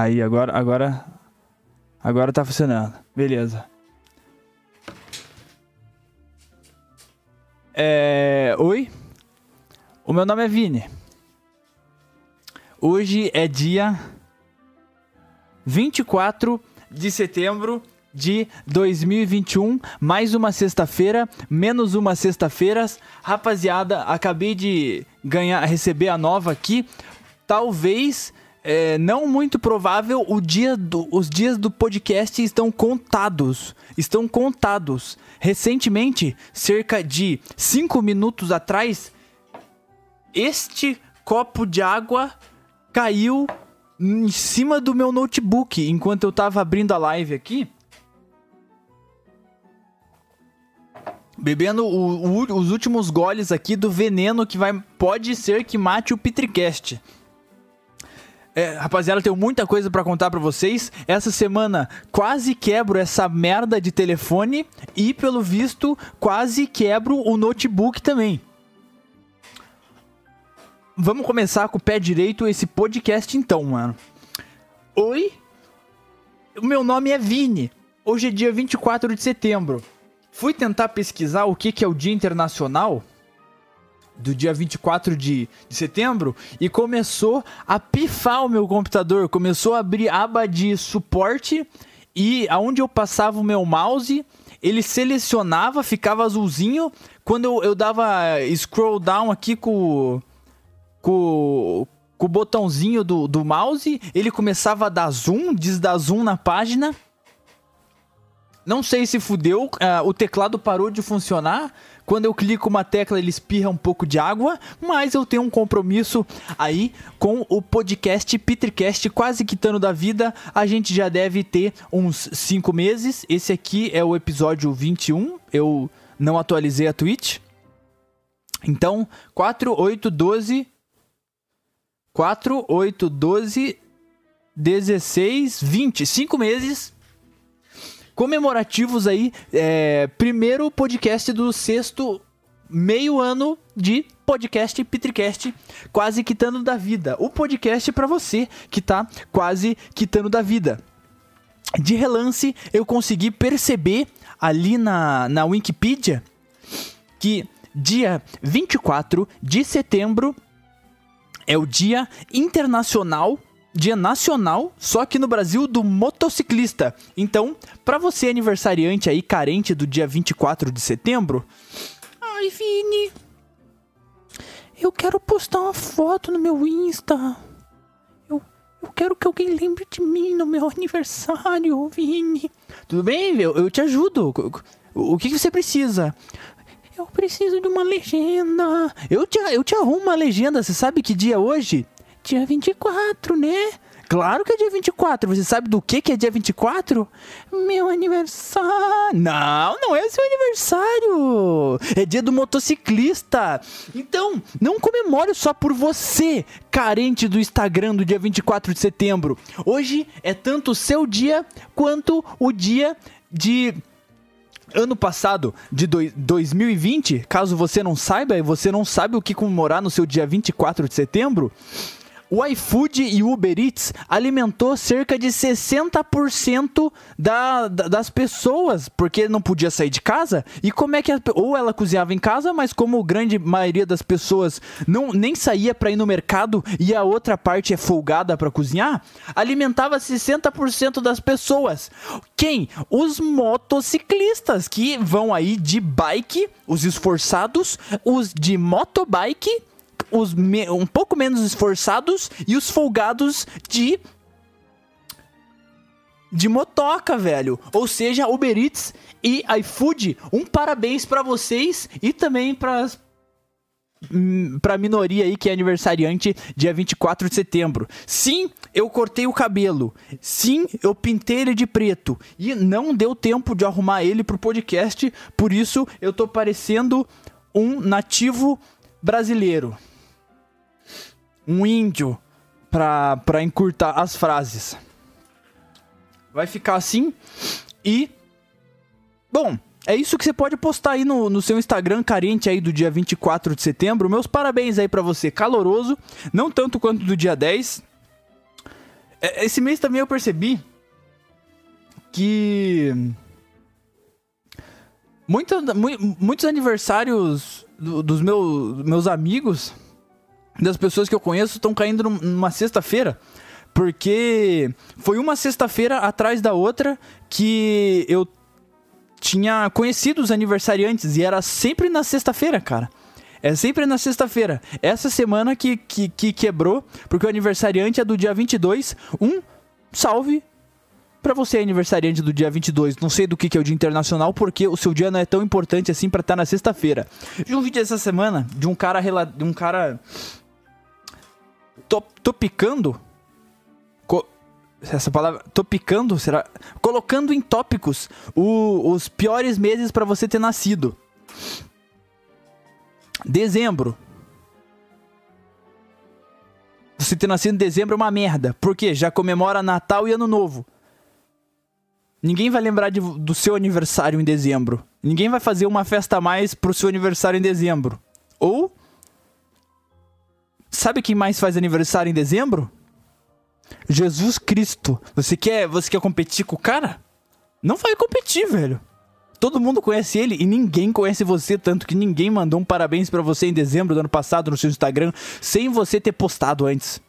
Aí, agora, agora, agora tá funcionando. Beleza. É, oi, o meu nome é Vini. Hoje é dia 24 de setembro de 2021, mais uma sexta-feira, menos uma sexta-feira. Rapaziada, acabei de ganhar, receber a nova aqui. Talvez, é, não muito provável, o dia do, os dias do podcast estão contados. Estão contados. Recentemente, cerca de 5 minutos atrás, este copo de água caiu em cima do meu notebook enquanto eu tava abrindo a live aqui. Bebendo o- o- os últimos goles aqui do veneno que vai pode ser que mate o Pitricast. É, rapaziada, tenho muita coisa pra contar pra vocês. Essa semana quase quebro essa merda de telefone e, pelo visto, quase quebro o notebook também. Vamos começar com o pé direito esse podcast então, mano. Oi, o meu nome é Vini. Hoje é dia 24 de setembro. Fui tentar pesquisar o que, que é o Dia Internacional do dia 24 de, de setembro e começou a pifar o meu computador. Começou a abrir aba de suporte e aonde eu passava o meu mouse, ele selecionava, ficava azulzinho. Quando eu, eu dava scroll down aqui com, com, com o botãozinho do, do mouse, ele começava a dar zoom, desdar zoom na página. Não sei se fudeu, ah, o teclado parou de funcionar. Quando eu clico uma tecla, ele espirra um pouco de água, mas eu tenho um compromisso aí com o podcast Petricast quase quitando da vida. A gente já deve ter uns 5 meses. Esse aqui é o episódio 21. Eu não atualizei a Twitch. Então, 4, 8, 12. 4, 8, 12, 16, 20. 5 meses comemorativos aí. É, primeiro podcast do sexto meio ano de podcast Pitricast, quase quitando da vida. O podcast para você que tá quase quitando da vida. De relance, eu consegui perceber ali na, na Wikipedia que dia 24 de setembro é o Dia Internacional, Dia Nacional, só que no Brasil do motociclista. Então, pra você aniversariante aí carente do dia 24 de setembro, ai Vini, eu quero postar uma foto no meu Insta. Eu, eu quero que alguém lembre de mim no meu aniversário, Vini. Tudo bem, eu, eu te ajudo. O, o que, que você precisa? Eu preciso de uma legenda. Eu te, eu te arrumo uma legenda. Você sabe que dia é hoje? Dia 24, né? Claro que é dia 24. Você sabe do que, que é dia 24? Meu aniversário. Não, não é seu aniversário. É dia do motociclista. Então, não comemore só por você, carente do Instagram do dia 24 de setembro. Hoje é tanto o seu dia quanto o dia de ano passado, de doi- 2020, caso você não saiba e você não sabe o que comemorar no seu dia 24 de setembro, o iFood e o Uber Eats alimentou cerca de 60% da, da- das pessoas, porque não podia sair de casa. E como é que a, ou ela cozinhava em casa, mas como a grande maioria das pessoas não nem saía para ir no mercado e a outra parte é folgada para cozinhar, alimentava 60% das pessoas. Quem? Os motociclistas que vão aí de bike, os esforçados, os de motobike os um pouco menos esforçados e os folgados de de motoca, velho. Ou seja, Uber Eats e iFood, um parabéns pra vocês e também para pra minoria aí que é aniversariante dia 24 de setembro. Sim, eu cortei o cabelo. Sim, eu pintei ele de preto e não deu tempo de arrumar ele pro podcast, por isso eu tô parecendo um nativo brasileiro um índio pra, pra encurtar as frases. Vai ficar assim e. Bom, é isso que você pode postar aí no, no seu Instagram carente aí do dia 24 de setembro. Meus parabéns aí para você, caloroso, não tanto quanto do dia 10. É, esse mês também eu percebi que muita, muitos aniversários do, dos meus, meus amigos, das pessoas que eu conheço, estão caindo numa sexta-feira. Porque foi uma sexta-feira atrás da outra que eu tinha conhecido os aniversariantes e era sempre na sexta-feira, cara. É sempre na sexta-feira. Essa semana que, que, que, quebrou, porque o aniversariante é do dia 22. Um salve para você, aniversariante do dia 22. Não sei do que, que é o dia internacional, porque o seu dia não é tão importante assim para estar tá na sexta-feira. Vi um vídeo essa semana de um cara. De um cara. Topicando essa palavra, tô picando, será? Colocando em tópicos o, os piores meses para você ter nascido. Dezembro. Você ter nascido em dezembro é uma merda. Por quê? Já comemora Natal e Ano Novo. Ninguém vai lembrar de, do seu aniversário em dezembro. Ninguém vai fazer uma festa a mais pro seu aniversário em dezembro. Ou. Sabe quem mais faz aniversário em dezembro? Jesus Cristo. Você quer, você quer competir com o cara? Não vai competir, velho. Todo mundo conhece ele e ninguém conhece você, tanto que ninguém mandou um parabéns para você em dezembro do ano passado no seu Instagram, sem você ter postado antes.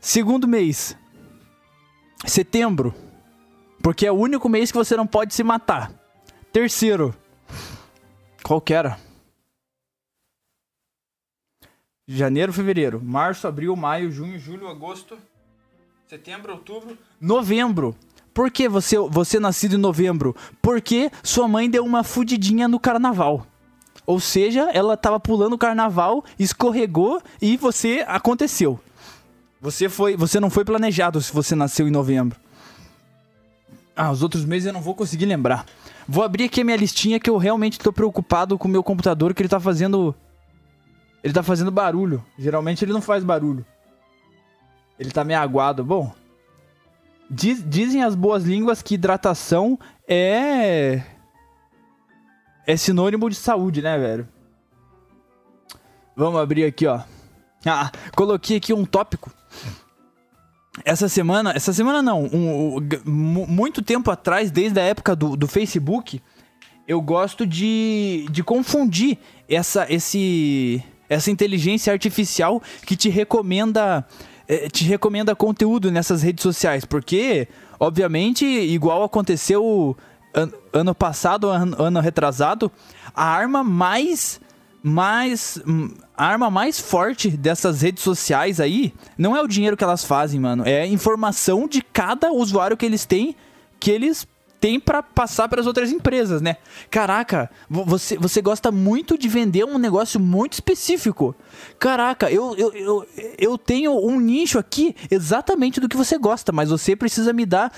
Segundo mês, setembro, porque é o único mês que você não pode se matar. Terceiro, qual que era? Janeiro, fevereiro, março, abril, maio, junho, julho, agosto, setembro, outubro, novembro. Por que você, você nascido em novembro? Porque sua mãe deu uma fudidinha no carnaval. Ou seja, ela tava pulando o carnaval, escorregou e você aconteceu. Você foi, você não foi planejado se você nasceu em novembro. Ah, os outros meses eu não vou conseguir lembrar. Vou abrir aqui a minha listinha que eu realmente tô preocupado com o meu computador que ele tá fazendo ele tá fazendo barulho. Geralmente ele não faz barulho. Ele tá meio aguado. Bom, diz, dizem as boas línguas que hidratação é. É sinônimo de saúde, né, velho? Vamos abrir aqui, ó. Ah, coloquei aqui um tópico. Essa semana, essa semana não, um, um, muito tempo atrás, desde a época do, do Facebook, eu gosto de, de confundir essa, esse, essa inteligência artificial que te recomenda eh, te recomenda conteúdo nessas redes sociais, porque obviamente igual aconteceu an ano passado, ano, ano retrasado, a arma mais mais a arma mais forte dessas redes sociais aí não é o dinheiro que elas fazem, mano, é a informação de cada usuário que eles têm que eles tem para passar para as outras empresas, né? Caraca, você, você gosta muito de vender um negócio muito específico. Caraca, eu, eu, eu, eu tenho um nicho aqui exatamente do que você gosta, mas você precisa me dar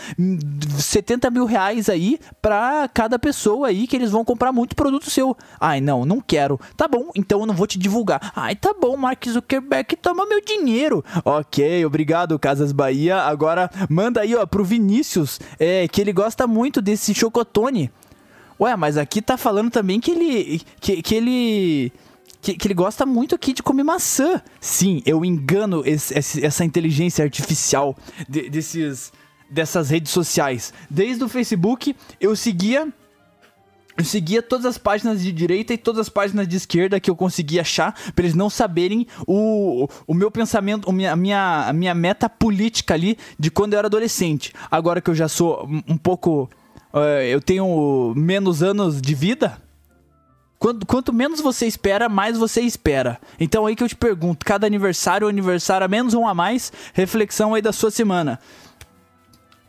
70 mil reais aí para cada pessoa aí que eles vão comprar muito produto seu. Ai, não, não quero. Tá bom, então eu não vou te divulgar. Ai, tá bom, Mark Zuckerberg, toma meu dinheiro. Ok, obrigado, Casas Bahia. Agora manda aí, ó, pro Vinícius, é, que ele gosta muito desse chocotone. Ué, mas aqui tá falando também que ele. que, que ele. Que, que, ele gosta muito aqui de comer maçã. Sim, eu engano esse, esse, essa inteligência artificial de, desses, dessas redes sociais. Desde o Facebook, eu seguia. Eu seguia todas as páginas de direita e todas as páginas de esquerda que eu conseguia achar, para eles não saberem o, o meu pensamento, a minha, minha, a minha meta política ali de quando eu era adolescente. Agora que eu já sou um pouco eu tenho menos anos de vida, quanto, quanto, menos você espera, mais você espera. Então aí que eu te pergunto, cada aniversário, aniversário a menos ou a mais, reflexão aí da sua semana.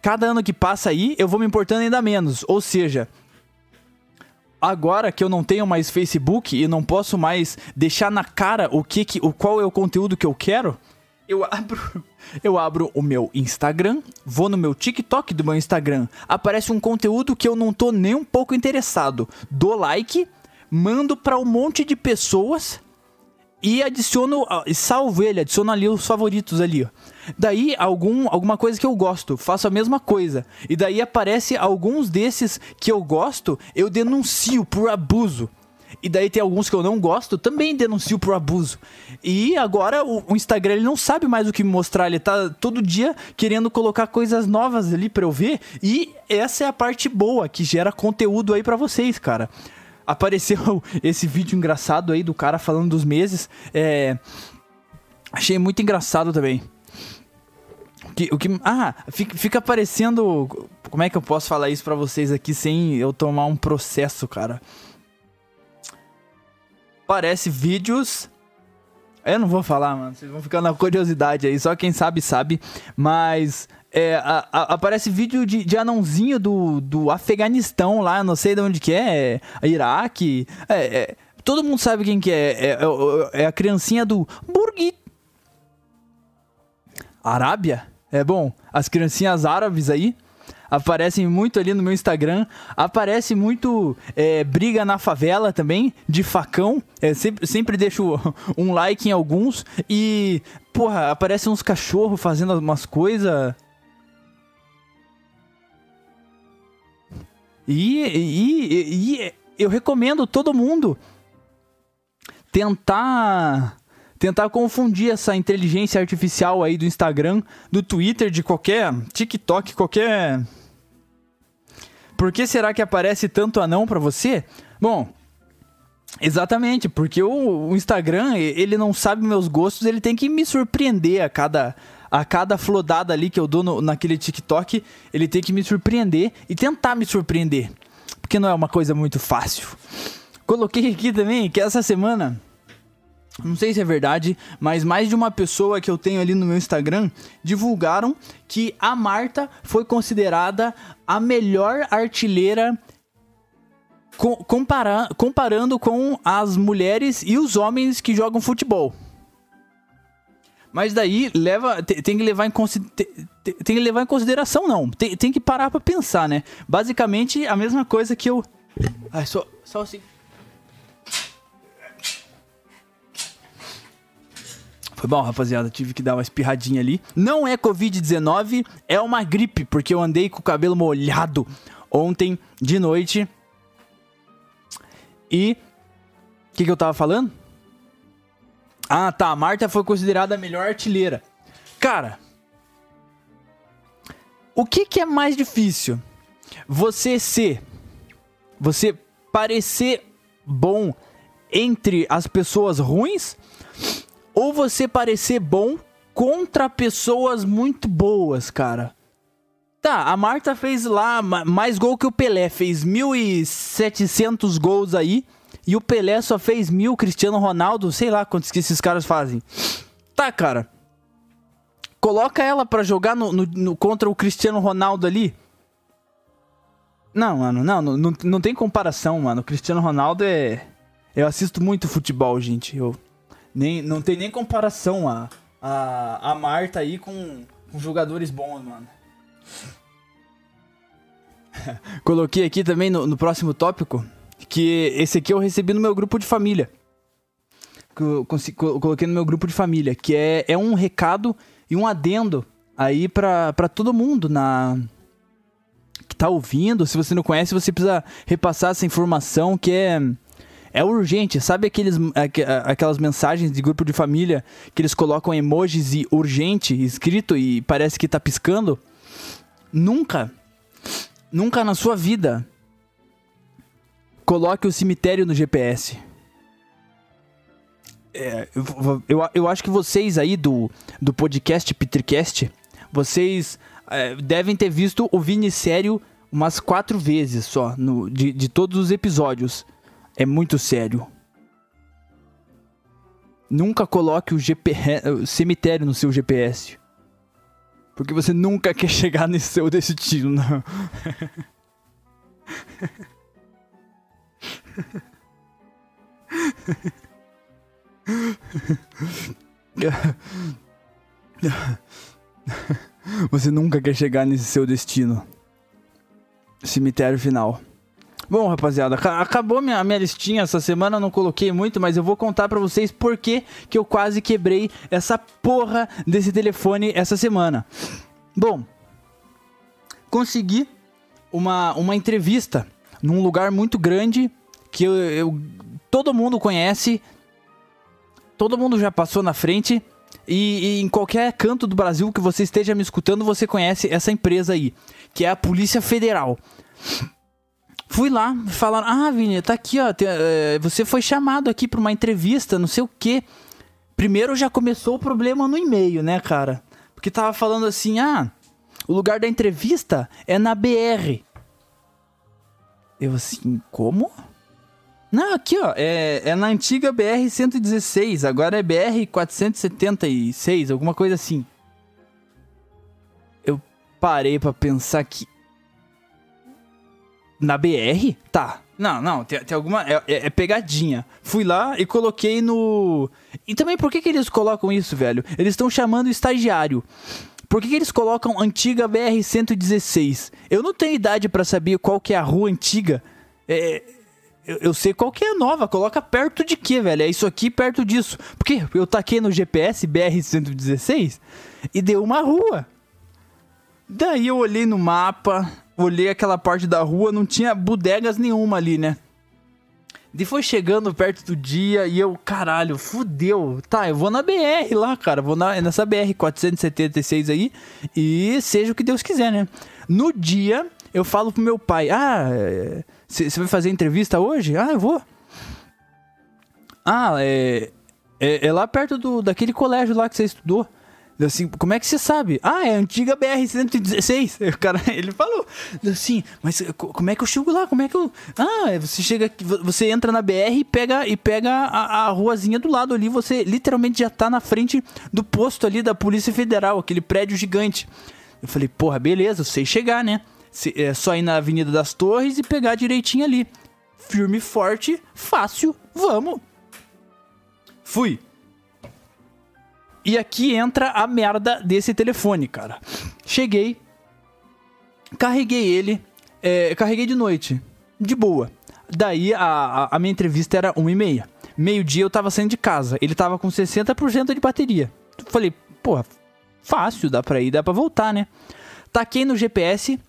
Cada ano que passa aí, eu vou me importando ainda menos. Ou seja, agora que eu não tenho mais Facebook e não posso mais deixar na cara o que, que o qual é o conteúdo que eu quero, eu abro eu abro o meu Instagram, vou no meu TikTok do meu Instagram, aparece um conteúdo que eu não tô nem um pouco interessado. Dou like, mando para um monte de pessoas e adiciono, ah, salvo ele, adiciono ali os favoritos ali. Daí algum, alguma coisa que eu gosto, faço a mesma coisa. E daí aparece alguns desses que eu gosto, eu denuncio por abuso. E daí tem alguns que eu não gosto, também denuncio por abuso. E agora o, o Instagram ele não sabe mais o que mostrar, ele tá todo dia querendo colocar coisas novas ali pra eu ver. E essa é a parte boa que gera conteúdo aí pra vocês, cara. Apareceu esse vídeo engraçado aí do cara falando dos meses. É. Achei muito engraçado também. O que, o que, ah, fica, fica parecendo. Como é que eu posso falar isso pra vocês aqui sem eu tomar um processo, cara? Parece vídeos. Eu não vou falar, mano. Vocês vão ficar na curiosidade aí. Só quem sabe, sabe. Mas. É, a- a- aparece vídeo de, de anãozinho do, do Afeganistão lá, não sei de onde que é, é Iraque. É, é, todo mundo sabe quem que é. É, é- é a criancinha do Burgit. Arábia? É bom, as criancinhas árabes aí aparecem muito ali no meu Instagram. Aparece muito é, briga na favela também, de facão. É, sempre, sempre deixo um like em alguns. E, porra, aparecem uns cachorros fazendo umas coisas. E, e, e- e eu recomendo todo mundo tentar tentar confundir essa inteligência artificial aí do Instagram, do Twitter, de qualquer TikTok, qualquer Por que será que aparece tanto anão pra você? Bom, exatamente, porque o, o Instagram, ele não sabe meus gostos, ele tem que me surpreender a cada a cada flodada ali que eu dou no- naquele TikTok, ele tem que me surpreender e tentar me surpreender, porque não é uma coisa muito fácil. Coloquei aqui também que essa semana não sei se é verdade, mas mais de uma pessoa que eu tenho ali no meu Instagram divulgaram que a Marta foi considerada a melhor artilheira co- compara- comparando com as mulheres e os homens que jogam futebol. Mas daí leva, te- tem, que levar em consi- te- te- tem que levar em consideração não, tem, tem que parar pra pensar, né? Basicamente a mesma coisa que eu Ai, só só assim. Foi bom, rapaziada. Tive que dar uma espirradinha ali. Não é Covid-19, é uma gripe, porque eu andei com o cabelo molhado ontem de noite. E. O que, que eu tava falando? Ah, tá. A Marta foi considerada a melhor artilheira. Cara. O que, que é mais difícil? Você ser. Você parecer bom entre as pessoas ruins ou você parecer bom contra pessoas muito boas, cara. Tá, a Marta fez lá ma- mais gol que o Pelé, fez 1.700 gols aí, e o Pelé só fez mil, Cristiano Ronaldo, sei lá quantos que esses caras fazem. Tá, cara. Coloca ela pra jogar no, no- no- contra o Cristiano Ronaldo ali. Não, mano, não, não, não, não tem comparação, mano. O Cristiano Ronaldo é. Eu assisto muito futebol, gente. Eu nem, não tem nem comparação a, a, a Marta aí com, com jogadores bons, mano. Coloquei aqui também no, no próximo tópico que esse aqui eu recebi no meu grupo de família. Coloquei no meu grupo de família, que é, é um recado e um adendo aí pra todo mundo na que tá ouvindo. Se você não conhece, você precisa repassar essa informação que é é urgente, sabe aqueles, aque- aquelas mensagens de grupo de família que eles colocam emojis e urgente escrito e parece que tá piscando? Nunca, nunca na sua vida coloque o cemitério no GPS. É, eu, eu, eu acho que vocês aí do, do podcast Petricast, vocês é, devem ter visto o Vini sério umas quatro vezes só, no, de, de todos os episódios. É muito sério. Nunca coloque o, o cemitério no seu GPS. Porque você nunca quer chegar nesse seu destino. Não. Você nunca quer chegar nesse seu destino. Cemitério final. Bom, rapaziada, aca- acabou minha, minha listinha essa semana, não coloquei muito, mas eu vou contar pra vocês por que que eu quase quebrei essa porra desse telefone essa semana. Bom, consegui uma, uma entrevista num lugar muito grande que eu, eu- todo mundo conhece, todo mundo já passou na frente e, e em qualquer canto do Brasil que você esteja me escutando, você conhece essa empresa aí, que é a Polícia Federal. Fui lá, falaram: Ah, Vini, tá aqui, ó. eh, você foi chamado aqui pra uma entrevista, não sei o quê. Primeiro já começou o problema no e-mail, né, cara? Porque tava falando assim: Ah, o lugar da entrevista é na BR. Eu assim, como? Não, aqui, ó, é, é na antiga BR-116, agora é BR-476, alguma coisa assim. Eu parei pra pensar que na BR? Tá. Não, não, tem, tem alguma. É, é- é pegadinha. Fui lá e coloquei no. E também por que, que eles colocam isso, velho? Eles estão chamando estagiário. Por que, que eles colocam antiga BR-116? Eu não tenho idade pra saber qual que é a rua antiga. É, eu, eu sei qual que é a nova. Coloca perto de quê, velho? É isso aqui perto disso. Porque eu taquei no GPS BR-116 e deu uma rua. Daí eu olhei no mapa, olhei aquela parte da rua, não tinha bodegas nenhuma ali, né? Daí foi chegando perto do dia e eu, caralho, fudeu. Tá, eu vou na BR lá, cara. Vou na, nessa BR 476 aí e seja o que Deus quiser, né? No dia, eu falo pro meu pai: Ah, você vai fazer entrevista hoje? Ah, eu vou. Ah, é. É, é lá perto do, daquele colégio lá que você estudou. Assim, como é que você sabe? Ah, é a antiga BR-116. O cara, ele falou. Assim, mas co- como é que eu chego lá? Como é que eu. Ah, é, você chega aqui, vo- você entra na BR e pega, e pega a, a ruazinha do lado ali. Você literalmente já tá na frente do posto ali da Polícia Federal, aquele prédio gigante. Eu falei, porra, beleza, eu sei chegar, né? É só ir na Avenida das Torres e pegar direitinho ali. Firme, forte, fácil, vamos. Fui. E aqui entra a merda desse telefone, cara. Cheguei, carreguei ele, é, carreguei de noite, de boa. Daí a, a, minha entrevista era 1 e meia. Meio-dia eu tava saindo de casa, ele tava com 60% de bateria. Falei, porra, fácil, dá pra ir, dá pra voltar, né? Taquei no GPS.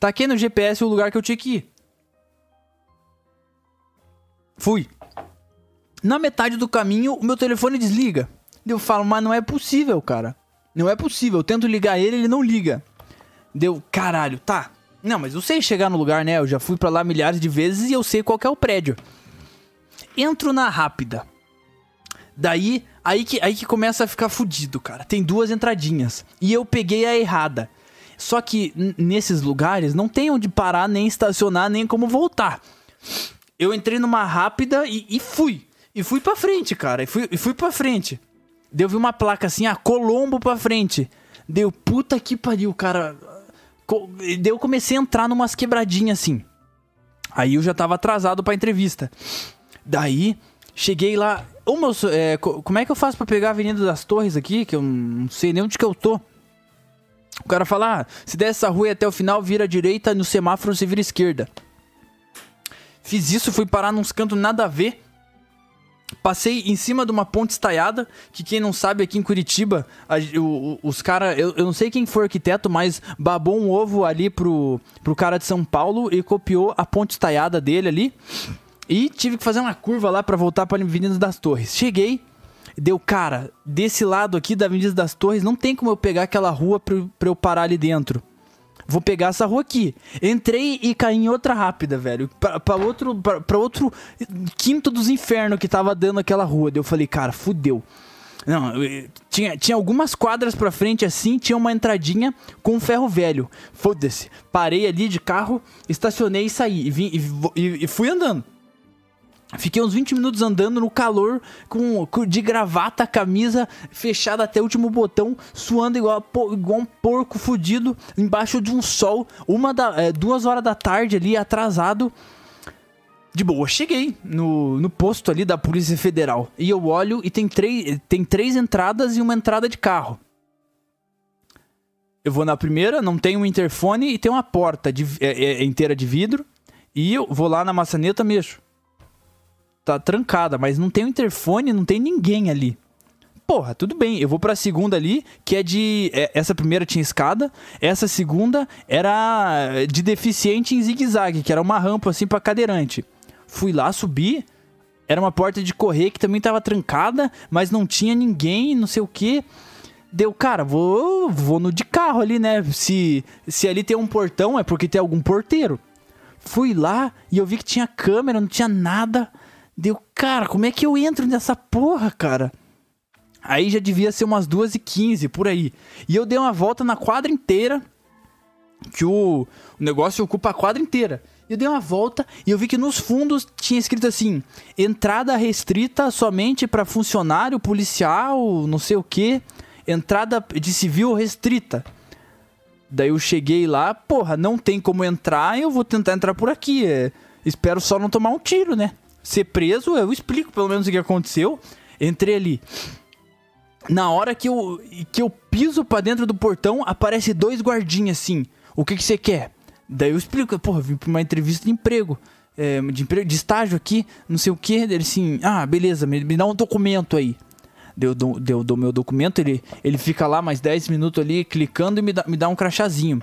Taquei no GPS o lugar que eu tinha que ir. Fui. Na metade do caminho, o meu telefone desliga. Eu falo, mas não é possível, cara. Não é possível. Eu tento ligar ele, ele não liga. Deu, caralho, tá. Não, mas eu sei chegar no lugar, né? Eu já fui pra lá milhares de vezes e eu sei qual é o prédio. Entro na rápida. Daí, aí que, aí que começa a ficar fudido, cara. Tem duas entradinhas. E eu peguei a errada. Só que nesses lugares não tem onde parar, nem estacionar, nem como voltar. Eu entrei numa rápida e, e fui. E fui pra frente, cara. E fui, e fui pra frente. Deu vi uma placa assim, ah, Colombo pra frente. Deu, puta que pariu, cara. Co- e Daí eu comecei a entrar numas quebradinhas assim. Aí eu já tava atrasado pra entrevista. Daí, cheguei lá. Ô, moço, é, co- como é que eu faço pra pegar a Avenida das Torres aqui? Que eu não sei nem onde que eu tô. O cara fala, ah, se der essa rua e até o final, vira à direita, no semáforo você vira à esquerda. Fiz isso, fui parar nos cantos nada a ver. Passei em cima de uma ponte estaiada, que quem não sabe aqui em Curitiba, a- o- os caras, eu, eu não sei quem foi arquiteto, mas babou um ovo ali pro, pro cara de São Paulo e copiou a ponte estaiada dele ali. E tive que fazer uma curva lá pra voltar pra Avenida das Torres. Cheguei, deu, cara, desse lado aqui da Avenida das Torres, não tem como eu pegar aquela rua pra, pra eu parar ali dentro. Vou pegar essa rua aqui. Entrei e caí em outra rápida, velho. Pra, pra outro, pra, pra outro quinto dos infernos que tava dando aquela rua. Eu falei, cara, fudeu. Não, tinha, tinha algumas quadras pra frente assim, tinha uma entradinha com um ferro velho. Foda-se. Parei ali de carro, estacionei e saí. E, vim, e e- e fui andando. Fiquei uns 20 minutos andando no calor, com, de gravata, camisa fechada até o último botão, suando igual, igual um porco fudido, embaixo de um sol, uma da, é, duas horas da tarde ali, atrasado. De boa, cheguei no, no posto ali da Polícia Federal. E eu olho e tem, três tem três entradas e uma entrada de carro. Eu vou na primeira, não tem um interfone e tem uma porta de, é, é, inteira de vidro. E eu vou lá na maçaneta, mexo. Tá trancada, mas não tem interfone, não tem ninguém ali. Porra, tudo bem, eu vou pra segunda ali, que é de. é, essa primeira tinha escada, essa segunda era de deficiente em zigue-zague, que era uma rampa assim pra cadeirante. Fui lá, subi, era uma porta de correr que também tava trancada, mas não tinha ninguém, não sei o que. Deu, cara, vou, vou no de carro ali, né? Se, se ali tem um portão, é porque tem algum porteiro. Fui lá e eu vi que tinha câmera, não tinha nada. Deu, cara, como é que eu entro nessa porra, cara? Aí já devia ser umas 2h15 por aí. E eu dei uma volta na quadra inteira. Que o, o negócio ocupa a quadra inteira. Eu dei uma volta e eu vi que nos fundos tinha escrito assim: entrada restrita somente para funcionário, policial, não sei o que. Entrada de civil restrita. Daí eu cheguei lá, porra, não tem como entrar, eu vou tentar entrar por aqui. É, espero só não tomar um tiro, né? Ser preso, eu explico pelo menos o que aconteceu. Entrei ali. Na hora que eu, que eu piso pra dentro do portão, aparece dois guardinhas assim. O que que você quer? Daí eu explico, porra, vim pra uma entrevista de emprego. é, de, emprego de estágio aqui, não sei o que. Ele assim, ah, beleza, me, me dá um documento aí. Deu, deu, meu documento, ele, ele fica lá mais 10 minutos ali clicando e me dá, me dá um crachazinho.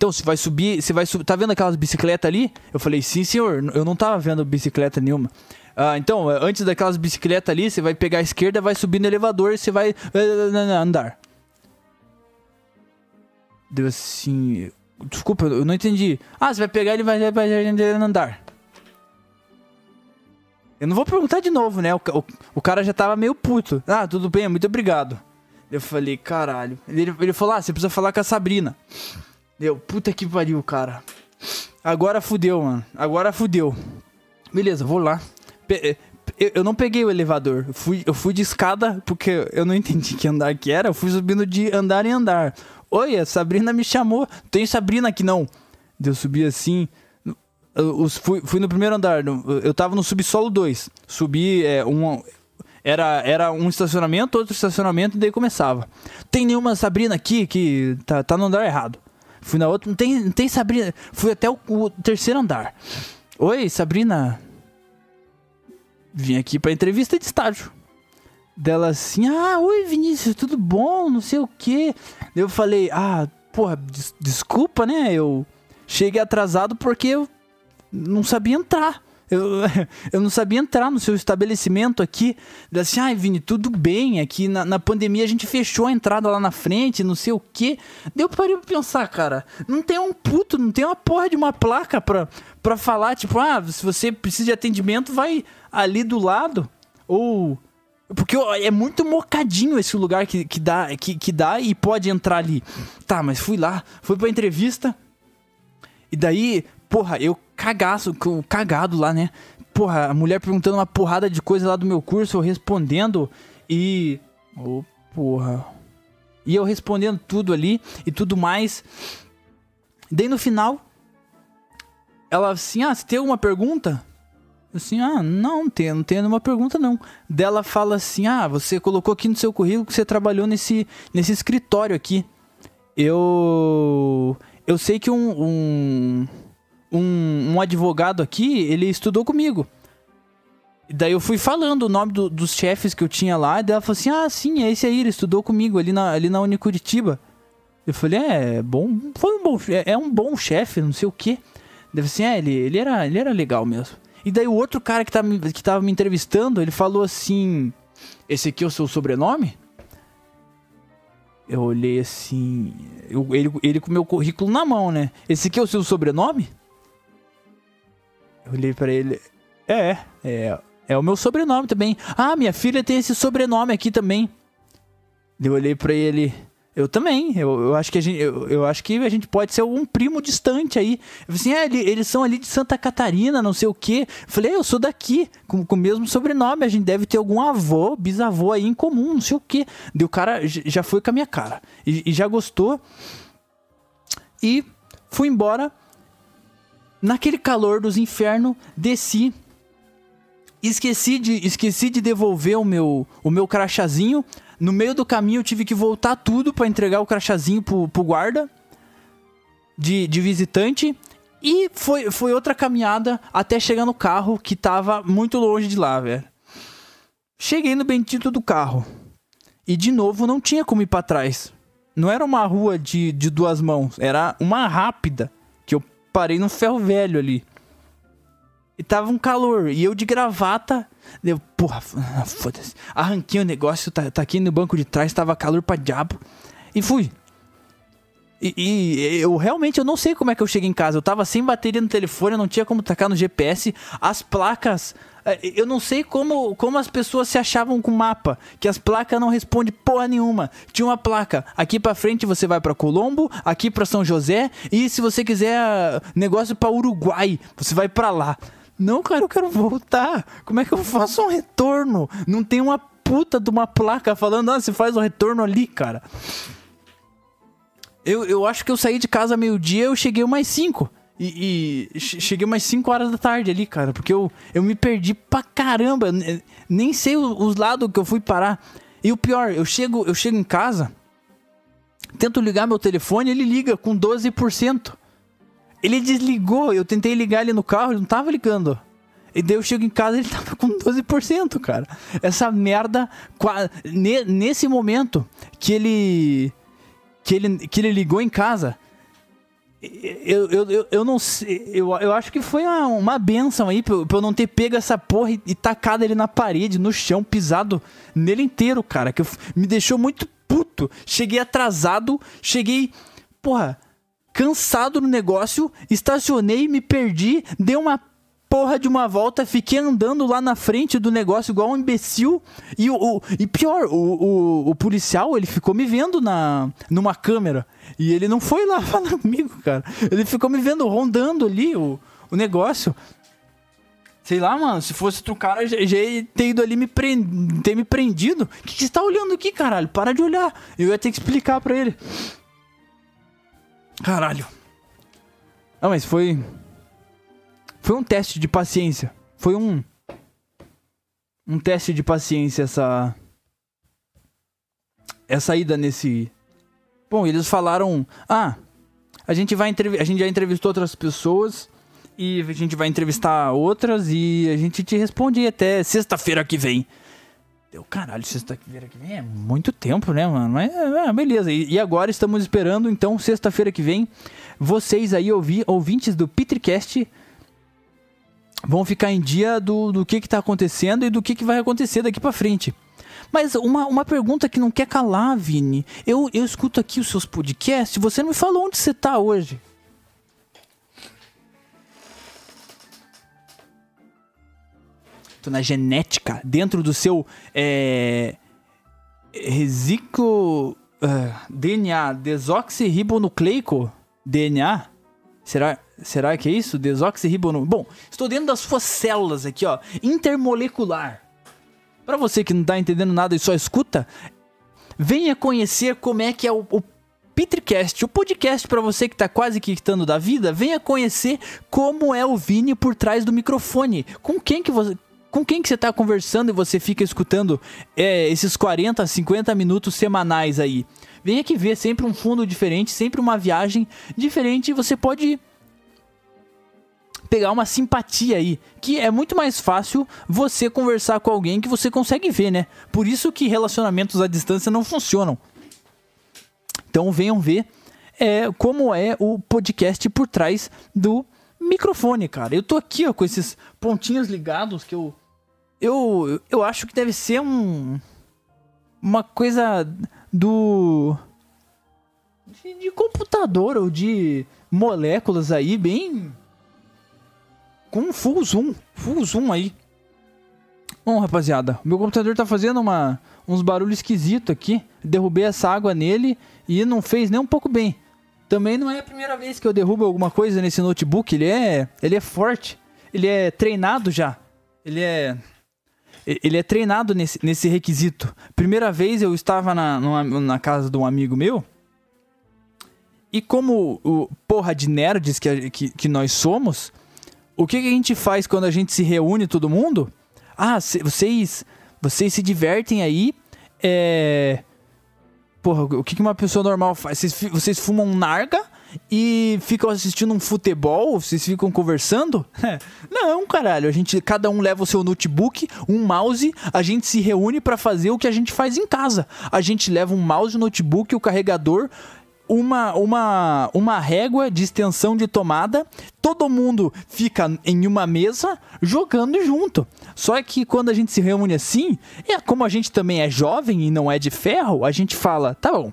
Então, você vai subir, você vai subir. Tá vendo aquelas bicicletas ali? Eu falei, sim, senhor. Eu não tava vendo bicicleta nenhuma. Ah, então, antes daquelas bicicletas ali, você vai pegar a esquerda, vai subir no elevador e você vai eh, andar. Deu assim. Desculpa, eu não entendi. Ah, você vai pegar ele e vai, vai andar. Eu não vou perguntar de novo, né? O, o, o, cara já tava meio puto. Ah, tudo bem, muito obrigado. Eu falei, caralho. Ele, ele falou, ah, você precisa falar com a Sabrina. Deu, puta que pariu, cara. Agora fudeu, mano. Agora fudeu. Beleza, vou lá. Pe eu não peguei o elevador. Eu fui, eu fui de escada porque eu não entendi que andar que era. Eu fui subindo de andar em andar. Oi, a Sabrina me chamou. Tem Sabrina aqui não. Eu subi assim. Eu fui, fui no primeiro andar. Eu tava no subsolo 2. Subi é, um. Era, era um estacionamento, outro estacionamento, e daí começava. Tem nenhuma Sabrina aqui que tá, tá no andar errado. Fui na outra, não tem, não tem Sabrina. Fui até o, o terceiro andar. Oi, Sabrina. Vim aqui pra entrevista de estágio. Dela assim, ah, oi Vinícius, tudo bom? Não sei o que. Eu falei, ah, porra, des desculpa, né? Eu cheguei atrasado porque eu não sabia entrar. Eu, eu não sabia entrar no seu estabelecimento aqui. Assim, ai, Vini, tudo bem. Aqui na, na pandemia a gente fechou a entrada lá na frente, não sei o quê. Deu pra pensar, cara. Não tem um puto, não tem uma porra de uma placa pra, pra falar, tipo, ah, se você precisa de atendimento, vai ali do lado. Ou. Porque é muito mocadinho esse lugar que, que, dá, que, que dá e pode entrar ali. Tá, mas fui lá, fui pra entrevista. E daí, porra, eu cagaço, cagado lá, né? Porra, a mulher perguntando uma porrada de coisa lá do meu curso, eu respondendo e. Ô, oh, porra. E eu respondendo tudo ali e tudo mais. Daí no final, ela assim, ah, você tem alguma pergunta? Assim, ah, não, tenho, não tenho nenhuma pergunta não. Dela fala assim, ah, você colocou aqui no seu currículo que você trabalhou nesse, nesse escritório aqui. Eu, eu sei que um, um um, um advogado aqui, ele estudou comigo. Daí eu fui falando o nome do, dos chefes que eu tinha lá, e daí ela falou assim: Ah, sim, é esse aí, ele estudou comigo ali na, ali na Unicuritiba. Eu falei, é, bom, foi um bom, é, é um bom chefe, não sei o quê. Deve assim, é, ele, ele, era, ele era legal mesmo. E daí o outro cara que, tá, que tava me entrevistando, ele falou assim: Esse aqui é o seu sobrenome? Eu olhei assim. Eu, ele, ele com meu currículo na mão, né? Esse aqui é o seu sobrenome? Olhei pra ele. É, é. É o meu sobrenome também. Ah, minha filha tem esse sobrenome aqui também. Eu olhei pra ele. Eu também. Eu, eu acho que a gente, eu, eu, acho que a gente pode ser um primo distante aí. Eu falei assim, é, eles são ali de Santa Catarina, não sei o quê. Eu falei, é, eu sou daqui, com, com o mesmo sobrenome. A gente deve ter algum avô, bisavô aí em comum, não sei o quê. Daí o cara já foi com a minha cara. E, e já gostou. E fui embora naquele calor dos infernos, desci. Esqueci de, esqueci de devolver o meu, o meu crachazinho. No meio do caminho eu tive que voltar tudo pra entregar o crachazinho pro, pro guarda de, de visitante. E foi, foi outra caminhada até chegar no carro que tava muito longe de lá, velho. Cheguei no bendito do carro. E de novo não tinha como ir pra trás. Não era uma rua de, de duas mãos, era uma rápida. Parei no ferro velho ali. E tava um calor. E eu de gravata. Eu, porra, foda-se. Arranquei o negócio, tá, tá aqui no banco de trás, tava calor pra diabo. E fui. E, e, eu realmente eu não sei como é que eu cheguei em casa. Eu tava sem bateria no telefone, eu não tinha como tacar no GPS. As placas. Eh, eu não sei como, como as pessoas se achavam com o mapa. Que as placas não respondem porra nenhuma. Tinha uma placa. Aqui pra frente você vai para Colombo, aqui para São José. E se você quiser negócio para Uruguai, você vai para lá. Não, cara, eu quero voltar. Como é que eu faço um retorno? Não tem uma puta de uma placa falando, ah, você faz um retorno ali, cara. Eu, eu acho que eu saí de casa meio-dia eu cheguei umas 5. E, e, cheguei umas 5 horas da tarde ali, cara. Porque eu, eu me perdi pra caramba. Nem sei os lados que eu fui parar. E o pior, eu chego, eu chego em casa, tento ligar meu telefone, ele liga com 12%. Ele desligou, eu tentei ligar ele no carro, ele não tava ligando. E daí eu chego em casa ele tava com 12%, cara. Essa merda, nesse momento que ele que ele, que ele ligou em casa. Eu, eu, eu, eu não sei. Eu, eu acho que foi uma, uma benção aí pra, pra eu não ter pego essa porra e, e tacado ele na parede, no chão, pisado nele inteiro, cara. Que eu, me deixou muito puto. Cheguei atrasado, cheguei. Porra, cansado no negócio, estacionei, me perdi, dei uma porra de uma volta, fiquei andando lá na frente do negócio igual um imbecil. E, o, o e pior, o, o, o, policial, ele ficou me vendo na, numa câmera. E ele não foi lá falar comigo, cara. Ele ficou me vendo rondando ali o, o negócio. Sei lá, mano, se fosse outro cara, já, já ia ter ido ali me prend... ter me prendido. O que, que você tá olhando aqui, caralho? Para de olhar. Eu ia ter que explicar pra ele. Caralho. Ah, mas foi. Foi um teste de paciência. Foi um. Um teste de paciência essa. Essa ida nesse. Bom, eles falaram. Ah, a gente vai a gente já entrevistou outras pessoas e a gente vai entrevistar outras e a gente te responde até sexta-feira que vem. Deu caralho, sexta-feira que vem é muito tempo, né, mano? Mas é, beleza. E, e, agora estamos esperando, então, sexta-feira que vem, vocês aí, ouvi, ouvintes do Petricast, vão ficar em dia do, do que está acontecendo e do que, que vai acontecer daqui para frente. Mas uma, uma pergunta que não quer calar, Vini. Eu, eu escuto aqui os seus podcasts, você não me falou onde você está hoje. Tô na genética, dentro do seu é, resículo uh, DNA desoxirribonucleico DNA. Será? Será que é isso? Desoxirribonucleico. Bom, estou dentro das suas células aqui, ó. Intermolecular. Para você que não tá entendendo nada e só escuta, venha conhecer como é que é o, o Petricast, o podcast para você que tá quase quitando da vida, venha conhecer como é o Vini por trás do microfone. Com quem que você com quem que você tá conversando e você fica escutando é, esses 40, 50 minutos semanais aí? Vem aqui ver sempre um fundo diferente, sempre uma viagem diferente você pode pegar uma simpatia aí, que é muito mais fácil você conversar com alguém que você consegue ver, né? Por isso que relacionamentos à distância não funcionam. Então venham ver é, como é o podcast por trás do microfone, cara. Eu tô aqui ó, com esses pontinhos ligados que eu eu eu acho que deve ser um uma coisa do de, de computador ou de moléculas aí bem com full zoom, full zoom aí. Bom, rapaziada, meu computador tá fazendo uma, uns barulhos esquisitos aqui. Derrubei essa água nele e não fez nem um pouco bem. Também não é a primeira vez que eu derrubo alguma coisa nesse notebook. Ele é, ele é forte. Ele é treinado já. Ele é ele é treinado nesse, nesse requisito. Primeira vez eu estava na, numa, na casa de um amigo meu. E como o porra de nerds que, que, que nós somos, o que, que a gente faz quando a gente se reúne todo mundo? Ah, vocês, vocês se divertem aí é. Porra, o que que uma pessoa normal faz? Vocês, vocês fumam um narga e ficam assistindo um futebol? Vocês ficam conversando? Não, caralho. A gente, cada um leva o seu notebook, um mouse, a gente se reúne pra fazer o que a gente faz em casa. A gente leva um mouse, um notebook, o carregador, uma, uma, uma régua de extensão de tomada, todo mundo fica em uma mesa jogando junto. Só que quando a gente se reúne assim, é como a gente também é jovem e não é de ferro, a gente fala, tá bom.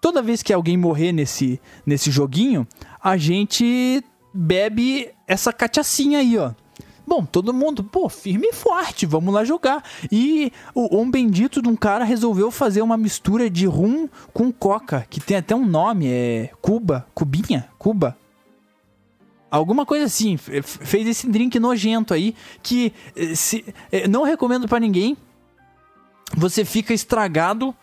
Toda vez que alguém morrer nesse, nesse joguinho, a gente bebe essa cachaçinha aí, ó. Bom, todo mundo, pô, firme e forte, vamos lá jogar. E o, um bendito de um cara resolveu fazer uma mistura de rum com coca, que tem até um nome, é Cuba, Cubinha, Cuba. Alguma coisa assim, fe- fez esse drink nojento aí, que eh, se, eh, não recomendo pra ninguém. Você fica estragado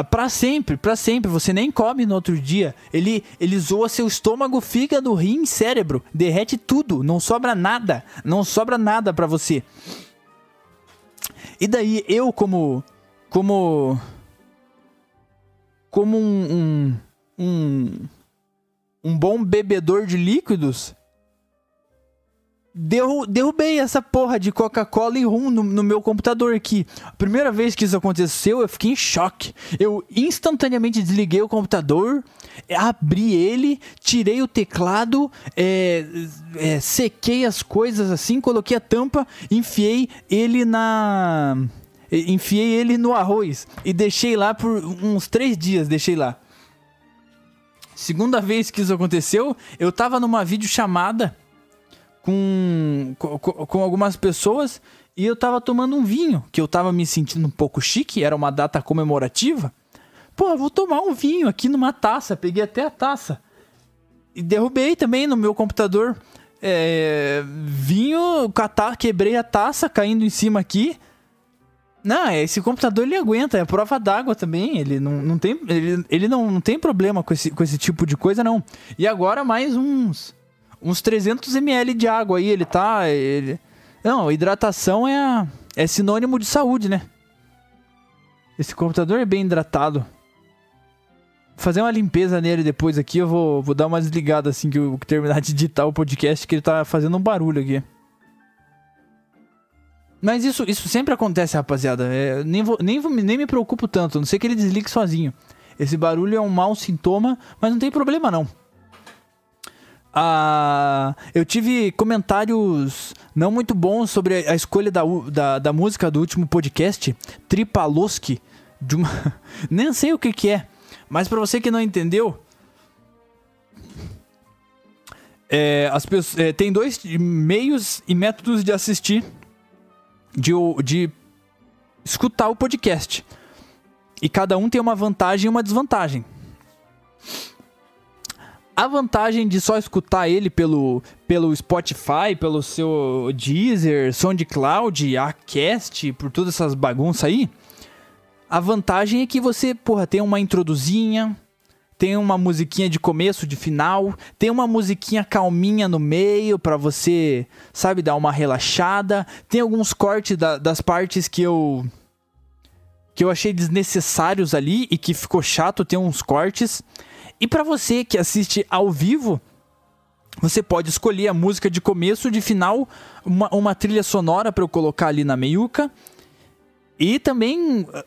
ah, Pra sempre, pra sempre. Você nem come no outro dia. Ele, ele zoa seu estômago, fígado, rim, cérebro. Derrete tudo. Não sobra nada. Não sobra nada pra você. E daí, eu como... Como... Como um... Um, um, um bom bebedor de líquidos... Derru derrubei essa porra de Coca-Cola e rum no, no meu computador aqui. Primeira vez que isso aconteceu, eu fiquei em choque. Eu instantaneamente desliguei o computador, abri ele, tirei o teclado, é, é, sequei as coisas assim, coloquei a tampa, enfiei ele na. Enfiei ele no arroz e deixei lá por uns três dias. Deixei lá. Segunda vez que isso aconteceu, eu tava numa videochamada com, com, com algumas pessoas e eu tava tomando um vinho, que eu tava me sentindo um pouco chique, era uma data comemorativa. Pô, vou tomar um vinho aqui numa taça, peguei até a taça. E derrubei também no meu computador. É, vinho, quebrei a taça caindo em cima aqui. Não, esse computador ele aguenta, é prova d'água também. Ele não, não tem, ele, ele não, não tem problema com esse, com esse tipo de coisa, não. E agora mais uns uns 300 ml de água aí, ele tá. Ele... Não, hidratação é, é sinônimo de saúde, né? Esse computador é bem hidratado. Vou fazer uma limpeza nele depois aqui, eu vou, vou dar uma desligada assim que eu terminar de editar o podcast, que ele tá fazendo um barulho aqui. Mas isso, isso sempre acontece, rapaziada. É, nem, vou, nem, vou- nem me preocupo tanto, a não sei que ele desligue sozinho. Esse barulho é um mau sintoma, mas não tem problema não. Ah, eu tive comentários não muito bons sobre a escolha da, da, da música do último podcast, Tripaloski, de uma... Nem sei o que que é, mas pra você que não entendeu... É, as pessoas, é, tem dois meios e métodos de assistir, de, de escutar o podcast. E cada um tem uma vantagem e uma desvantagem. A vantagem de só escutar ele pelo, pelo Spotify, pelo seu Deezer, SoundCloud, Acast, por todas essas bagunças aí, a vantagem é que você, porra, tem uma introduzinha, tem uma musiquinha de começo, de final, tem uma musiquinha calminha no meio pra você, sabe, dar uma relaxada. Tem alguns cortes da- das partes que eu que eu achei desnecessários ali e que ficou chato ter uns cortes. E pra você que assiste ao vivo, você pode escolher a música de começo, de final, uma, uma trilha sonora pra eu colocar ali na meiuca. E também uh,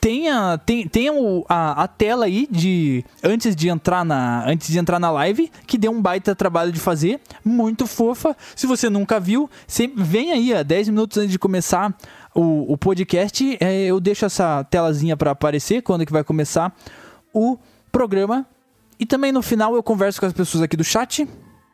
tenha, tenha a, a tela aí de antes de entrar na antes de entrar na live, que deu um baita trabalho de fazer, muito fofa. Se você nunca viu, sempre vem aí, ó, 10 minutos antes de começar o, o podcast, é, eu deixo essa telazinha pra aparecer quando que vai começar o programa. E também no final eu converso com as pessoas aqui do chat,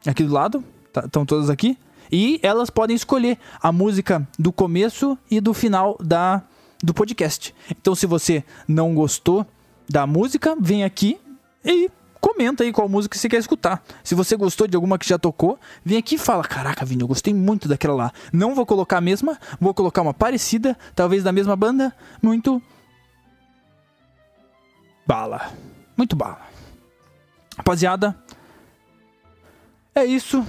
aqui do lado, estão todas aqui. E elas podem escolher a música do começo e do final da, do podcast. Então, se você não gostou da música, vem aqui e comenta aí qual música você quer escutar. Se você gostou de alguma que já tocou, vem aqui e fala: Caraca, Vini, eu gostei muito daquela lá. Não vou colocar a mesma, vou colocar uma parecida, talvez da mesma banda. Muito. Bala. Muito bala. Rapaziada, é isso.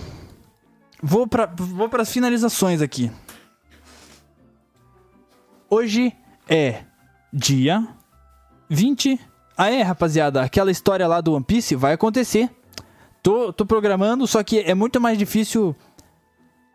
Vou para vou as finalizações aqui. Hoje é dia 20. Ah, é, rapaziada, aquela história lá do One Piece vai acontecer. Tô, tô programando, só que é muito mais difícil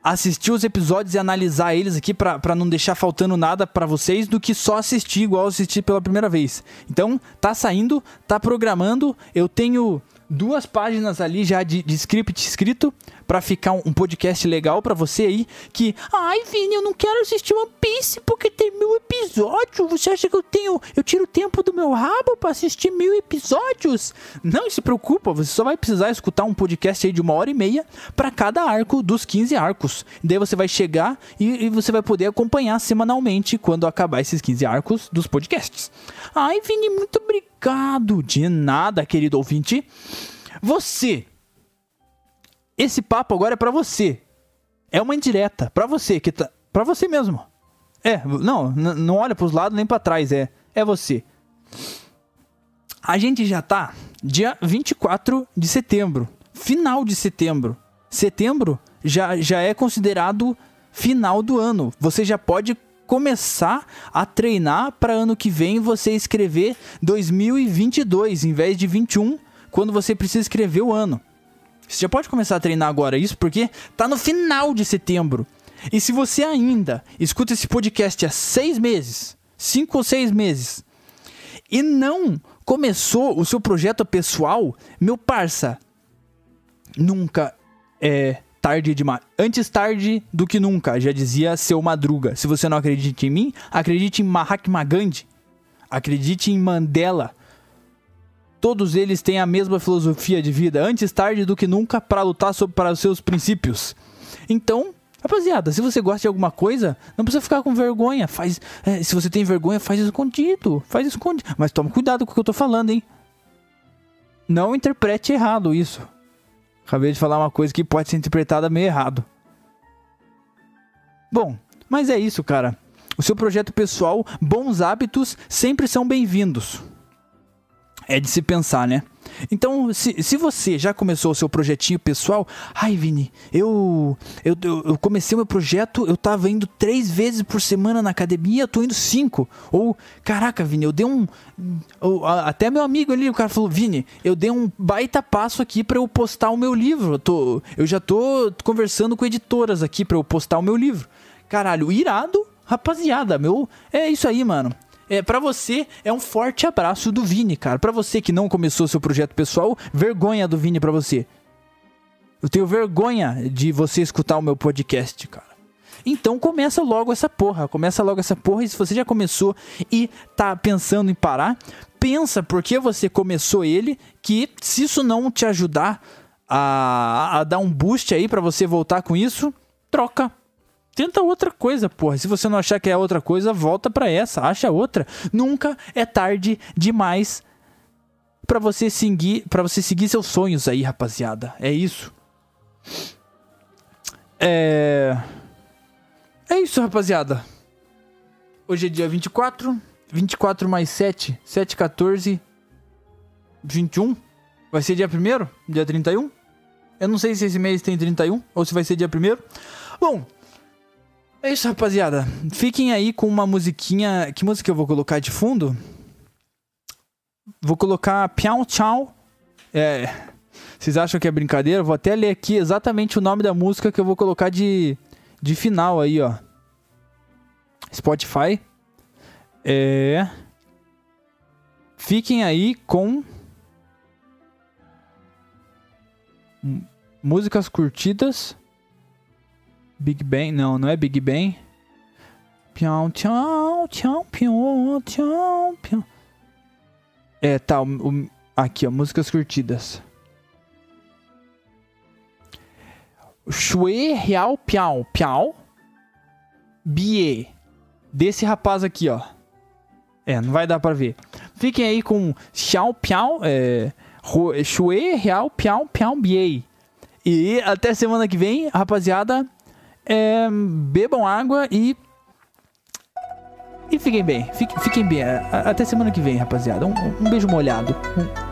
assistir os episódios e analisar eles aqui pra não deixar faltando nada pra vocês do que só assistir igual assistir pela primeira vez. Então, tá saindo, tá programando. Eu tenho duas páginas ali já de, de script escrito para ficar um, um, podcast legal para você aí que, ai, Vini, eu não quero assistir One Piece porque tem mil episódios. Você acha que eu tenho, eu tiro tempo do meu rabo para assistir mil episódios? Não se preocupa, você só vai precisar escutar um podcast aí de uma hora e meia para cada arco dos 15 arcos. Daí você vai chegar e, e você vai poder acompanhar semanalmente quando acabar esses 15 arcos dos podcasts. Ai, Vini, muito obrigado. De nada, querido ouvinte. Você. Esse papo agora é para você. É uma indireta para você que tá para você mesmo. É, não, não olha para os lados nem para trás, é é você. A gente já tá dia 24 de setembro, final de setembro. Setembro já já é considerado final do ano. Você já pode começar a treinar para ano que vem você escrever 2022 em vez de 21 quando você precisa escrever o ano. Você já pode começar a treinar agora isso porque tá no final de setembro. E se você ainda escuta esse podcast há seis meses, cinco ou seis meses, e não começou o seu projeto pessoal, meu parça, nunca é tarde demais. Antes tarde do que nunca, já dizia seu Madruga. Se você não acredita em mim, acredite em Mahatma Gandhi. Acredite em Mandela. Todos eles têm a mesma filosofia de vida, antes tarde do que nunca, para lutar sobre, para os seus princípios. Então, rapaziada, se você gosta de alguma coisa, não precisa ficar com vergonha. Faz, é, se você tem vergonha, faz escondido, faz escondido. Mas toma cuidado com o que eu tô falando, hein? Não interprete errado isso. Acabei de falar uma coisa que pode ser interpretada meio errado. Bom, mas é isso, cara. O seu projeto pessoal, bons hábitos sempre são bem-vindos é de se pensar, né? Então, se, se você já começou o seu projetinho pessoal, ai Vini, eu, eu, eu comecei meu projeto, eu tava indo três vezes por semana na academia, eu tô indo cinco. Ou, caraca, Vini, eu dei um. Ou, até meu amigo ali, o cara falou, Vini, eu dei um baita passo aqui para eu postar o meu livro. Eu, tô, eu já tô conversando com editoras aqui para eu postar o meu livro. Caralho, irado, rapaziada, meu. É isso aí, mano é, para você é um forte abraço do Vini, cara. Para você que não começou seu projeto pessoal, vergonha do Vini para você. Eu tenho vergonha de você escutar o meu podcast, cara. Então começa logo essa porra, começa logo essa porra. E se você já começou e tá pensando em parar, pensa porque você começou ele, que se isso não te ajudar a, a dar um boost aí para você voltar com isso, troca Tenta outra coisa, porra. Se você não achar que é outra coisa, volta para essa, acha outra. Nunca é tarde demais para você seguir, para você seguir seus sonhos aí, rapaziada. É isso. É É isso, rapaziada. Hoje é dia 24, 24 mais 7, 7 14 21. Vai ser dia 1 Dia 31? Eu não sei se esse mês tem 31 ou se vai ser dia 1 Bom, é isso, rapaziada. Fiquem aí com uma musiquinha. Que música eu vou colocar de fundo? Vou colocar Piau Tchau. É. Vocês acham que é brincadeira? Vou até ler aqui exatamente o nome da música que eu vou colocar de, de final aí, ó. Spotify. É. Fiquem aí com. Músicas curtidas. Big Bang, não, não é Big Bang. Pião, tchau, tchau, pião, tchau, pião. É, tá, o, o, aqui, ó, músicas curtidas. Shui Real Piao, Piao, Bie. Desse rapaz aqui, ó. É, não vai dar pra ver. Fiquem aí com Xiao Piao, é, Shui Real Piao, Piao Bie. E até semana que vem, rapaziada. É, bebam água e. E fiquem bem. Fiquem, fiquem bem. Até semana que vem, rapaziada. Um, um beijo molhado. Um,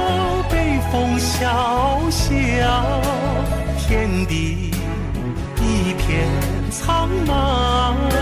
风萧萧，天地一片苍茫。